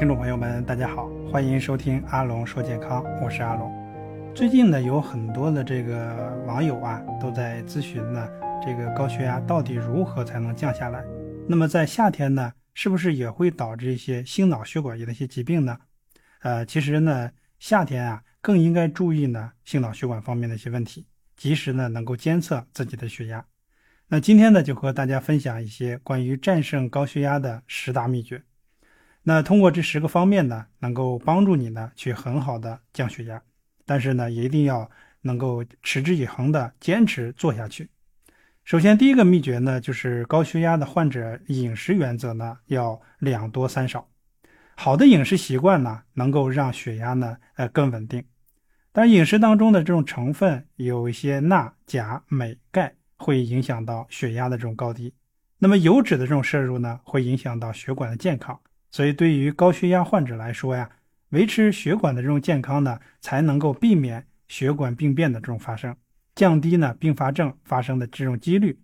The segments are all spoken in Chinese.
听众朋友们，大家好，欢迎收听阿龙说健康，我是阿龙。最近呢，有很多的这个网友啊，都在咨询呢，这个高血压到底如何才能降下来？那么在夏天呢，是不是也会导致一些心脑血管的一些疾病呢？呃，其实呢，夏天啊，更应该注意呢，心脑血管方面的一些问题，及时呢，能够监测自己的血压。那今天呢，就和大家分享一些关于战胜高血压的十大秘诀。那通过这十个方面呢，能够帮助你呢去很好的降血压，但是呢，也一定要能够持之以恒的坚持做下去。首先，第一个秘诀呢，就是高血压的患者饮食原则呢要两多三少。好的饮食习惯呢，能够让血压呢呃更稳定。但饮食当中的这种成分有一些钠、钾、镁、钙，会影响到血压的这种高低。那么油脂的这种摄入呢，会影响到血管的健康。所以，对于高血压患者来说呀，维持血管的这种健康呢，才能够避免血管病变的这种发生，降低呢并发症发生的这种几率。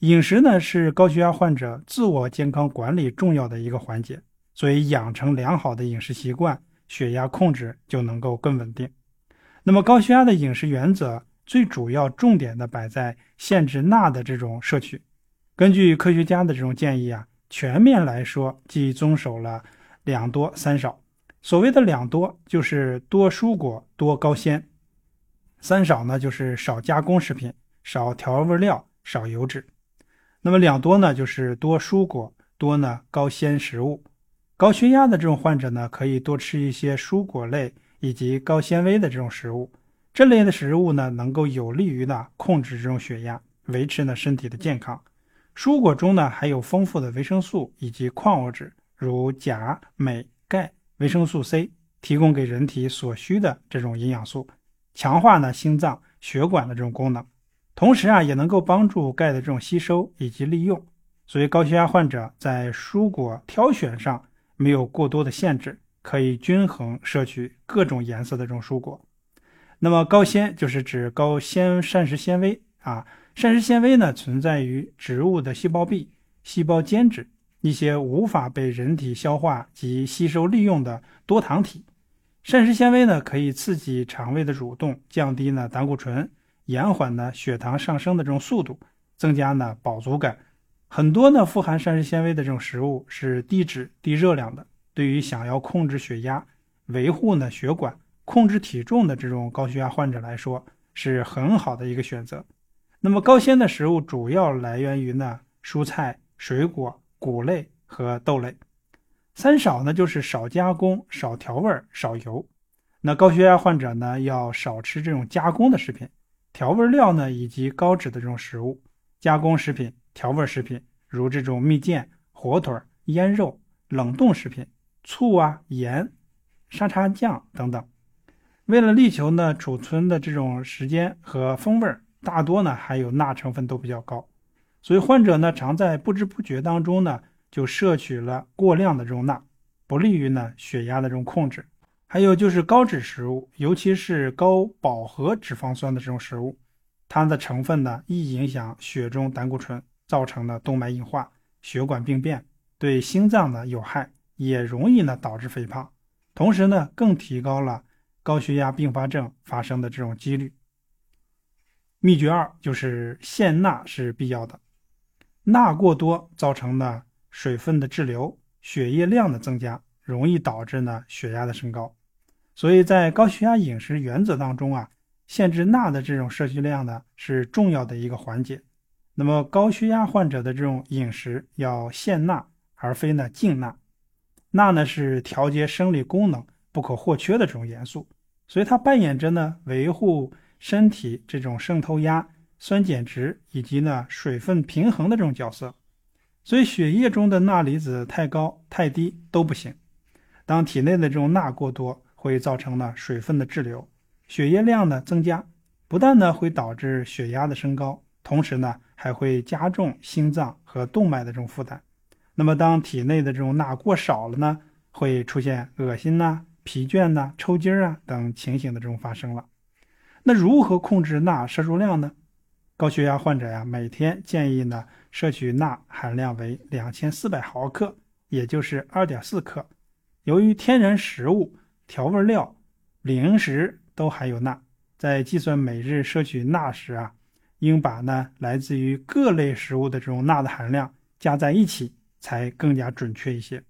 饮食呢是高血压患者自我健康管理重要的一个环节，所以养成良好的饮食习惯，血压控制就能够更稳定。那么，高血压的饮食原则最主要重点的摆在限制钠的这种摄取。根据科学家的这种建议啊。全面来说，即遵守了两多三少。所谓的两多，就是多蔬果、多高纤；三少呢，就是少加工食品、少调味料、少油脂。那么两多呢，就是多蔬果、多呢高纤食物。高血压的这种患者呢，可以多吃一些蔬果类以及高纤维的这种食物。这类的食物呢，能够有利于呢控制这种血压，维持呢身体的健康。蔬果中呢含有丰富的维生素以及矿物质，如钾、镁、钙、维生素 C，提供给人体所需的这种营养素，强化呢心脏血管的这种功能。同时啊，也能够帮助钙的这种吸收以及利用。所以高血压患者在蔬果挑选上没有过多的限制，可以均衡摄取各种颜色的这种蔬果。那么高纤就是指高纤膳食纤维啊。膳食纤维呢，存在于植物的细胞壁、细胞间质一些无法被人体消化及吸收利用的多糖体。膳食纤维呢，可以刺激肠胃的蠕动，降低呢胆固醇，延缓呢血糖上升的这种速度，增加呢饱足感。很多呢富含膳食纤维的这种食物是低脂、低热量的，对于想要控制血压、维护呢血管、控制体重的这种高血压患者来说，是很好的一个选择。那么高纤的食物主要来源于呢蔬菜、水果、谷类和豆类。三少呢就是少加工、少调味、少油。那高血压患者呢要少吃这种加工的食品、调味料呢以及高脂的这种食物。加工食品、调味食品如这种蜜饯、火腿、腌肉、冷冻食品、醋啊、盐、沙茶酱等等。为了力求呢储存的这种时间和风味儿。大多呢还有钠成分都比较高，所以患者呢常在不知不觉当中呢就摄取了过量的这种钠，不利于呢血压的这种控制。还有就是高脂食物，尤其是高饱和脂肪酸的这种食物，它的成分呢易影响血中胆固醇，造成的动脉硬化、血管病变，对心脏呢有害，也容易呢导致肥胖，同时呢更提高了高血压并发症发生的这种几率。秘诀二就是限钠是必要的，钠过多造成呢水分的滞留、血液量的增加，容易导致呢血压的升高。所以在高血压饮食原则当中啊，限制钠的这种摄取量呢是重要的一个环节。那么高血压患者的这种饮食要限钠，而非呢禁钠。钠呢是调节生理功能不可或缺的这种元素，所以它扮演着呢维护。身体这种渗透压、酸碱值以及呢水分平衡的这种角色，所以血液中的钠离子太高太低都不行。当体内的这种钠过多，会造成呢水分的滞留，血液量呢增加，不但呢会导致血压的升高，同时呢还会加重心脏和动脉的这种负担。那么当体内的这种钠过少了呢，会出现恶心呐、疲倦呐、抽筋啊等情形的这种发生了。那如何控制钠摄入量呢？高血压患者呀，每天建议呢摄取钠含量为两千四百毫克，也就是二点四克。由于天然食物、调味料、零食都含有钠，在计算每日摄取钠时啊，应把呢来自于各类食物的这种钠的含量加在一起，才更加准确一些。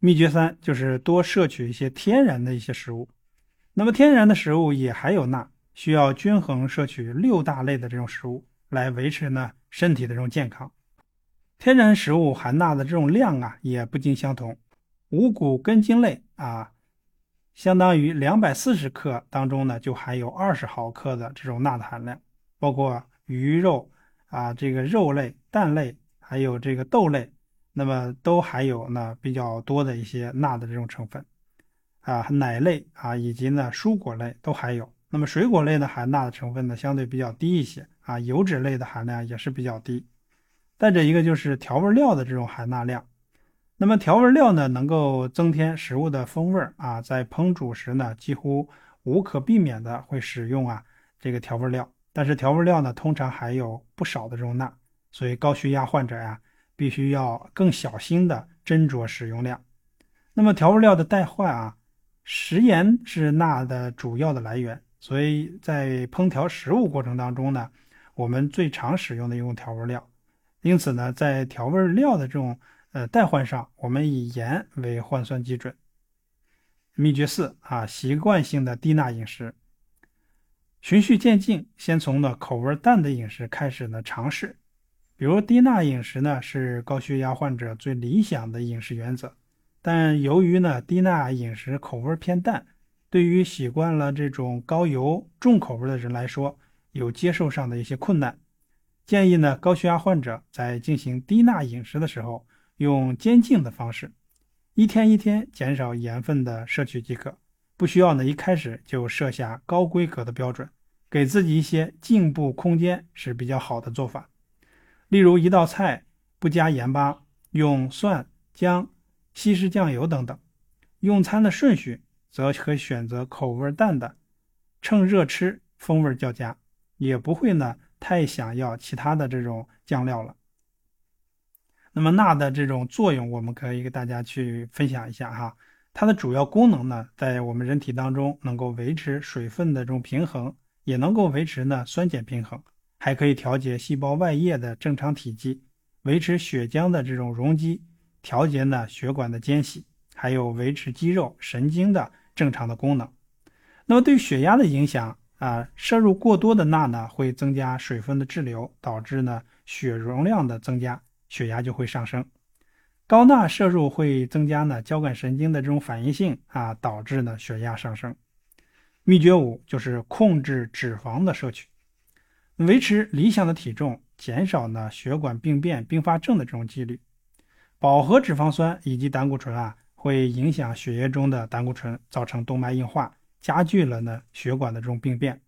秘诀三就是多摄取一些天然的一些食物。那么天然的食物也含有钠，需要均衡摄取六大类的这种食物来维持呢身体的这种健康。天然食物含钠的这种量啊也不尽相同。五谷根茎类啊，相当于两百四十克当中呢，就含有二十毫克的这种钠的含量。包括鱼肉啊，这个肉类、蛋类，还有这个豆类，那么都含有呢比较多的一些钠的这种成分啊。奶类啊，以及呢蔬果类都含有。那么水果类的含钠的成分呢相对比较低一些啊。油脂类的含量也是比较低。再者一个就是调味料的这种含钠量。那么调味料呢，能够增添食物的风味啊，在烹煮时呢，几乎无可避免的会使用啊这个调味料。但是调味料呢，通常含有不少的这种钠，所以高血压患者呀，必须要更小心的斟酌使用量。那么调味料的代换啊，食盐是钠的主要的来源，所以在烹调食物过程当中呢，我们最常使用的用调味料。因此呢，在调味料的这种呃，代换上，我们以盐为换算基准。秘诀四啊，习惯性的低钠饮食，循序渐进，先从呢口味淡的饮食开始呢尝试。比如低钠饮食呢是高血压患者最理想的饮食原则，但由于呢低钠饮食口味偏淡，对于习惯了这种高油重口味的人来说，有接受上的一些困难。建议呢高血压患者在进行低钠饮食的时候。用渐进的方式，一天一天减少盐分的摄取即可，不需要呢一开始就设下高规格的标准，给自己一些进步空间是比较好的做法。例如一道菜不加盐巴，用蒜、姜、西式酱油等等。用餐的顺序则可选择口味淡的，趁热吃，风味较佳，也不会呢太想要其他的这种酱料了。那么钠的这种作用，我们可以给大家去分享一下哈。它的主要功能呢，在我们人体当中能够维持水分的这种平衡，也能够维持呢酸碱平衡，还可以调节细胞外液的正常体积，维持血浆的这种容积，调节呢血管的间隙，还有维持肌肉神经的正常的功能。那么对血压的影响啊，摄入过多的钠呢，会增加水分的滞留，导致呢血容量的增加。血压就会上升，高钠摄入会增加呢交感神经的这种反应性啊，导致呢血压上升。秘诀五就是控制脂肪的摄取，维持理想的体重，减少呢血管病变并发症的这种几率。饱和脂肪酸以及胆固醇啊，会影响血液中的胆固醇，造成动脉硬化，加剧了呢血管的这种病变。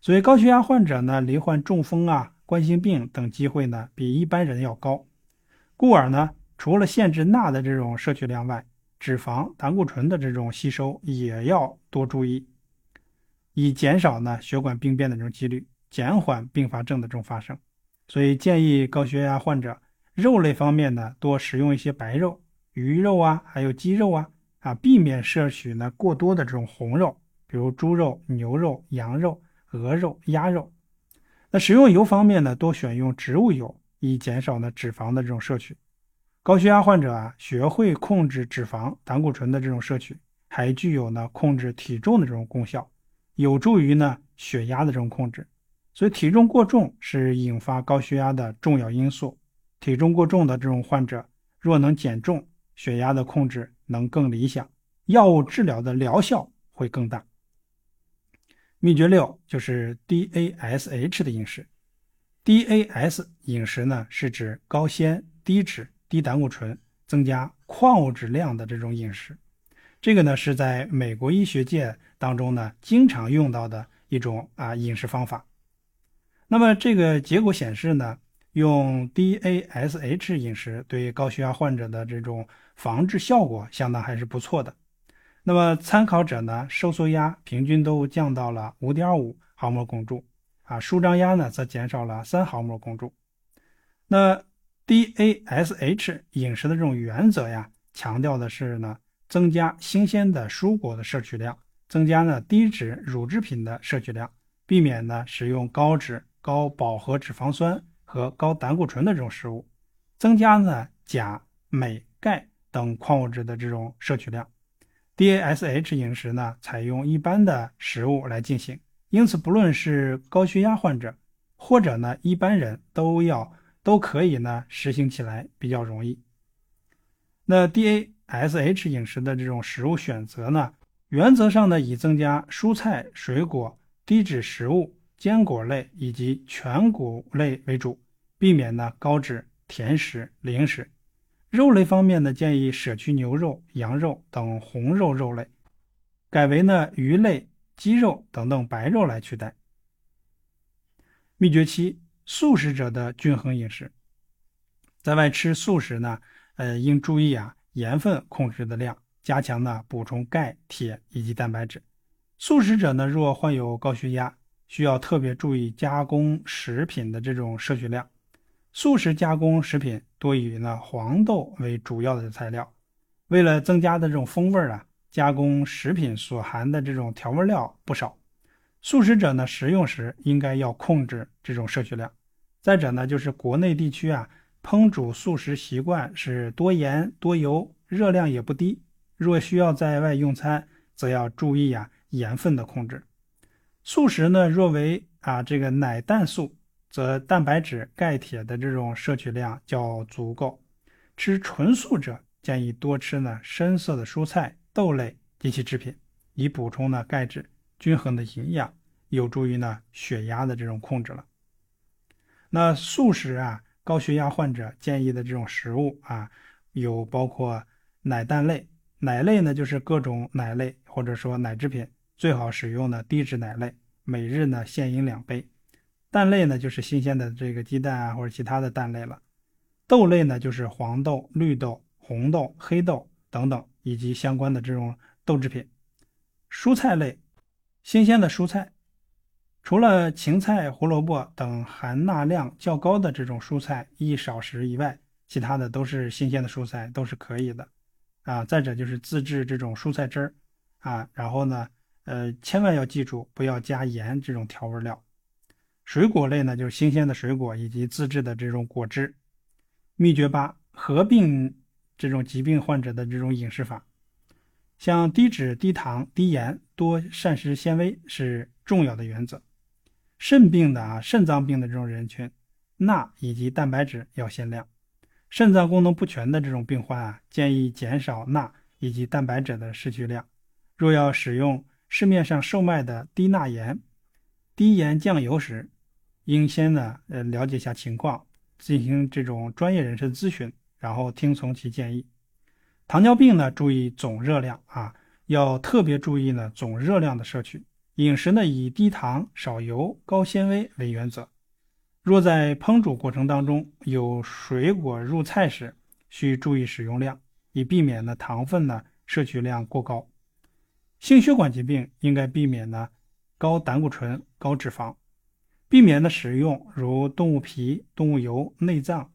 所以高血压患者呢，罹患中风啊、冠心病等机会呢，比一般人要高。故而呢，除了限制钠的这种摄取量外，脂肪、胆固醇的这种吸收也要多注意，以减少呢血管病变的这种几率，减缓并发症的这种发生。所以建议高血压患者肉类方面呢，多食用一些白肉、鱼肉啊，还有鸡肉啊，啊，避免摄取呢过多的这种红肉，比如猪肉、牛肉、羊肉、鹅肉、鸭肉。那食用油方面呢，多选用植物油。以减少呢脂肪的这种摄取，高血压患者啊，学会控制脂肪、胆固醇的这种摄取，还具有呢控制体重的这种功效，有助于呢血压的这种控制。所以体重过重是引发高血压的重要因素。体重过重的这种患者，若能减重，血压的控制能更理想，药物治疗的疗效会更大。秘诀六就是 DASH 的饮食。DASH 饮食呢，是指高纤、低脂、低胆固醇、增加矿物质量的这种饮食。这个呢，是在美国医学界当中呢，经常用到的一种啊饮食方法。那么这个结果显示呢，用 DASH 饮食对高血压患者的这种防治效果相当还是不错的。那么参考者呢，收缩压平均都降到了5.5毫摩汞柱。啊，舒张压呢则减少了三毫摩汞柱。那 DASH 饮食的这种原则呀，强调的是呢增加新鲜的蔬果的摄取量，增加呢低脂乳制品的摄取量，避免呢使用高脂、高饱和脂肪酸和高胆固醇的这种食物，增加呢钾、镁、钙等矿物质的这种摄取量。DASH 饮食呢采用一般的食物来进行，因此不论是高血压患者或者呢一般人都要都可以呢实行起来比较容易。那 DASH 饮食的这种食物选择呢，原则上呢以增加蔬菜、水果、低脂食物、坚果类以及全谷类为主，避免呢高脂、甜食、零食。肉类方面呢，建议舍去牛肉、羊肉等红肉肉类，改为呢鱼类、鸡肉等等白肉来取代。秘诀七：素食者的均衡饮食。在外吃素食呢？呃，应注意啊，盐分控制的量，加强呢补充钙、铁以及蛋白质。素食者呢，若患有高血压，需要特别注意加工食品的这种摄取量。素食加工食品多以呢黄豆为主要的材料，为了增加的这种风味啊，加工食品所含的这种调味料不少。素食者呢，食用时应该要控制这种摄取量。再者呢，就是国内地区啊。烹煮素食习惯是多盐多油，热量也不低。若需要在外用餐，则要注意啊盐分的控制。素食呢，若为啊这个奶蛋素，则蛋白质、钙、铁的这种摄取量较足够。吃纯素者建议多吃呢深色的蔬菜、豆类及其制品，以补充呢钙质，均衡的营养，有助于呢血压的这种控制了。那素食啊。高血压患者建议的这种食物啊，有包括奶蛋类，奶类呢就是各种奶类或者说奶制品，最好使用的低脂奶类，每日呢限饮两杯。蛋类呢就是新鲜的这个鸡蛋啊或者其他的蛋类了。豆类呢就是黄豆、绿豆、红豆、黑豆等等以及相关的这种豆制品。蔬菜类，新鲜的蔬菜。除了芹菜、胡萝卜等含钠量较高的这种蔬菜宜少食以外，其他的都是新鲜的蔬菜，都是可以的，啊，再者就是自制这种蔬菜汁儿，啊，然后呢，呃，千万要记住不要加盐这种调味料。水果类呢，就是新鲜的水果以及自制的这种果汁。秘诀八：合并这种疾病患者的这种饮食法，像低脂、低糖、低盐、多膳食纤维是重要的原则。肾病的啊，肾脏病的这种人群，钠以及蛋白质要限量。肾脏功能不全的这种病患啊，建议减少钠以及蛋白质的摄取量。若要使用市面上售卖的低钠盐、低盐酱油时，应先呢呃了解一下情况，进行这种专业人士的咨询，然后听从其建议。糖尿病呢，注意总热量啊，要特别注意呢总热量的摄取。饮食呢以低糖、少油、高纤维为原则。若在烹煮过程当中有水果入菜时，需注意使用量，以避免呢糖分呢摄取量过高。心血管疾病应该避免呢高胆固醇、高脂肪，避免的使用如动物皮、动物油、内脏、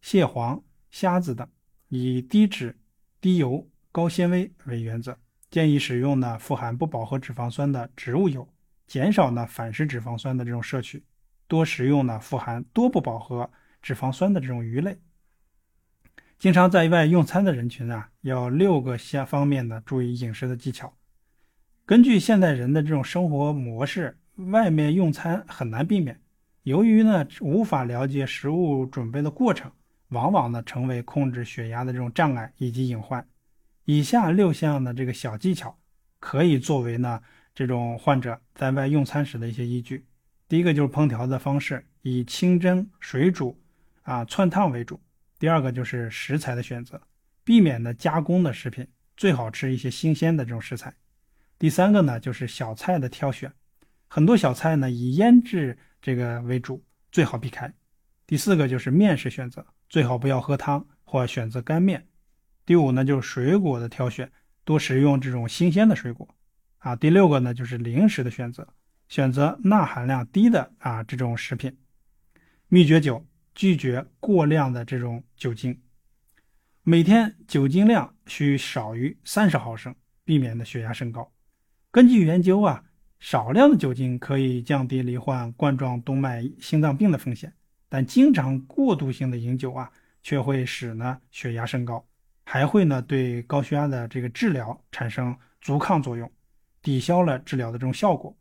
蟹黄、虾子等，以低脂、低油、高纤维为原则。建议使用呢富含不饱和脂肪酸的植物油，减少呢反式脂肪酸的这种摄取，多食用呢富含多不饱和脂肪酸的这种鱼类。经常在外用餐的人群啊，要六个相方面的注意饮食的技巧。根据现代人的这种生活模式，外面用餐很难避免。由于呢无法了解食物准备的过程，往往呢成为控制血压的这种障碍以及隐患。以下六项的这个小技巧，可以作为呢这种患者在外用餐时的一些依据。第一个就是烹调的方式，以清蒸、水煮、啊窜烫为主。第二个就是食材的选择，避免呢加工的食品，最好吃一些新鲜的这种食材。第三个呢就是小菜的挑选，很多小菜呢以腌制这个为主，最好避开。第四个就是面食选择，最好不要喝汤或选择干面。第五呢，就是水果的挑选，多食用这种新鲜的水果，啊。第六个呢，就是零食的选择，选择钠含量低的啊这种食品。秘诀九，拒绝过量的这种酒精。每天酒精量需少于三十毫升，避免的血压升高。根据研究啊，少量的酒精可以降低罹患冠状动脉心脏病的风险，但经常过度性的饮酒啊，却会使呢血压升高，还会呢对高血压的这个治疗产生阻抗作用，抵消了治疗的这种效果。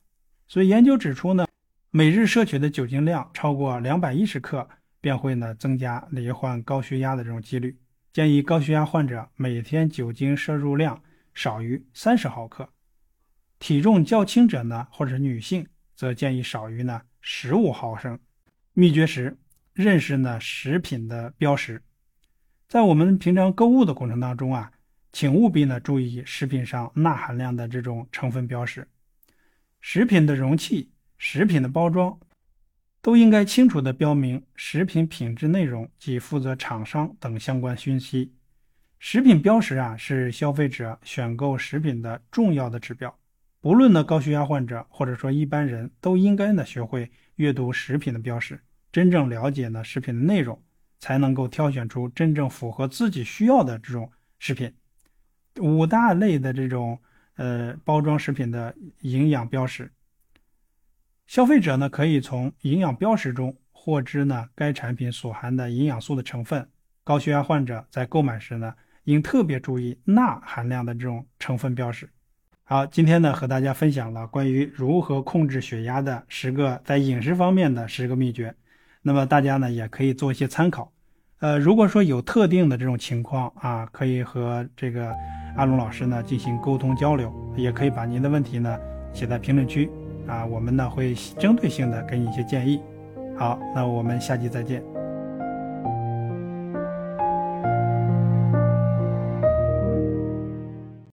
所以研究指出呢，每日摄取的酒精量超过两百一十克，便会呢增加罹患高血压的这种几率。建议高血压患者每天酒精摄入量少于三十毫克，体重较轻者呢，或者女性，则建议少于呢十五毫升。秘诀十：认识呢食品的标识。在我们平常购物的过程当中啊，请务必呢注意食品上钠含量的这种成分标识。食品的容器、食品的包装。都应该清楚地标明食品品质内容及负责厂商等相关讯息。食品标识啊，是消费者选购食品的重要的指标。无论呢高血压患者或者说一般人都应该呢学会阅读食品的标识，真正了解呢食品的内容，才能够挑选出真正符合自己需要的这种食品。五大类的这种呃包装食品的营养标识。消费者呢可以从营养标识中获知呢该产品所含的营养素的成分。高血压患者在购买时呢应特别注意钠含量的这种成分标识。好，今天呢和大家分享了关于如何控制血压的十个在饮食方面的十个秘诀。那么大家呢也可以做一些参考。呃，如果说有特定的这种情况啊，可以和这个阿龙老师呢进行沟通交流，也可以把您的问题呢写在评论区。啊，我们呢会针对性的给你一些建议。好，那我们下期再见。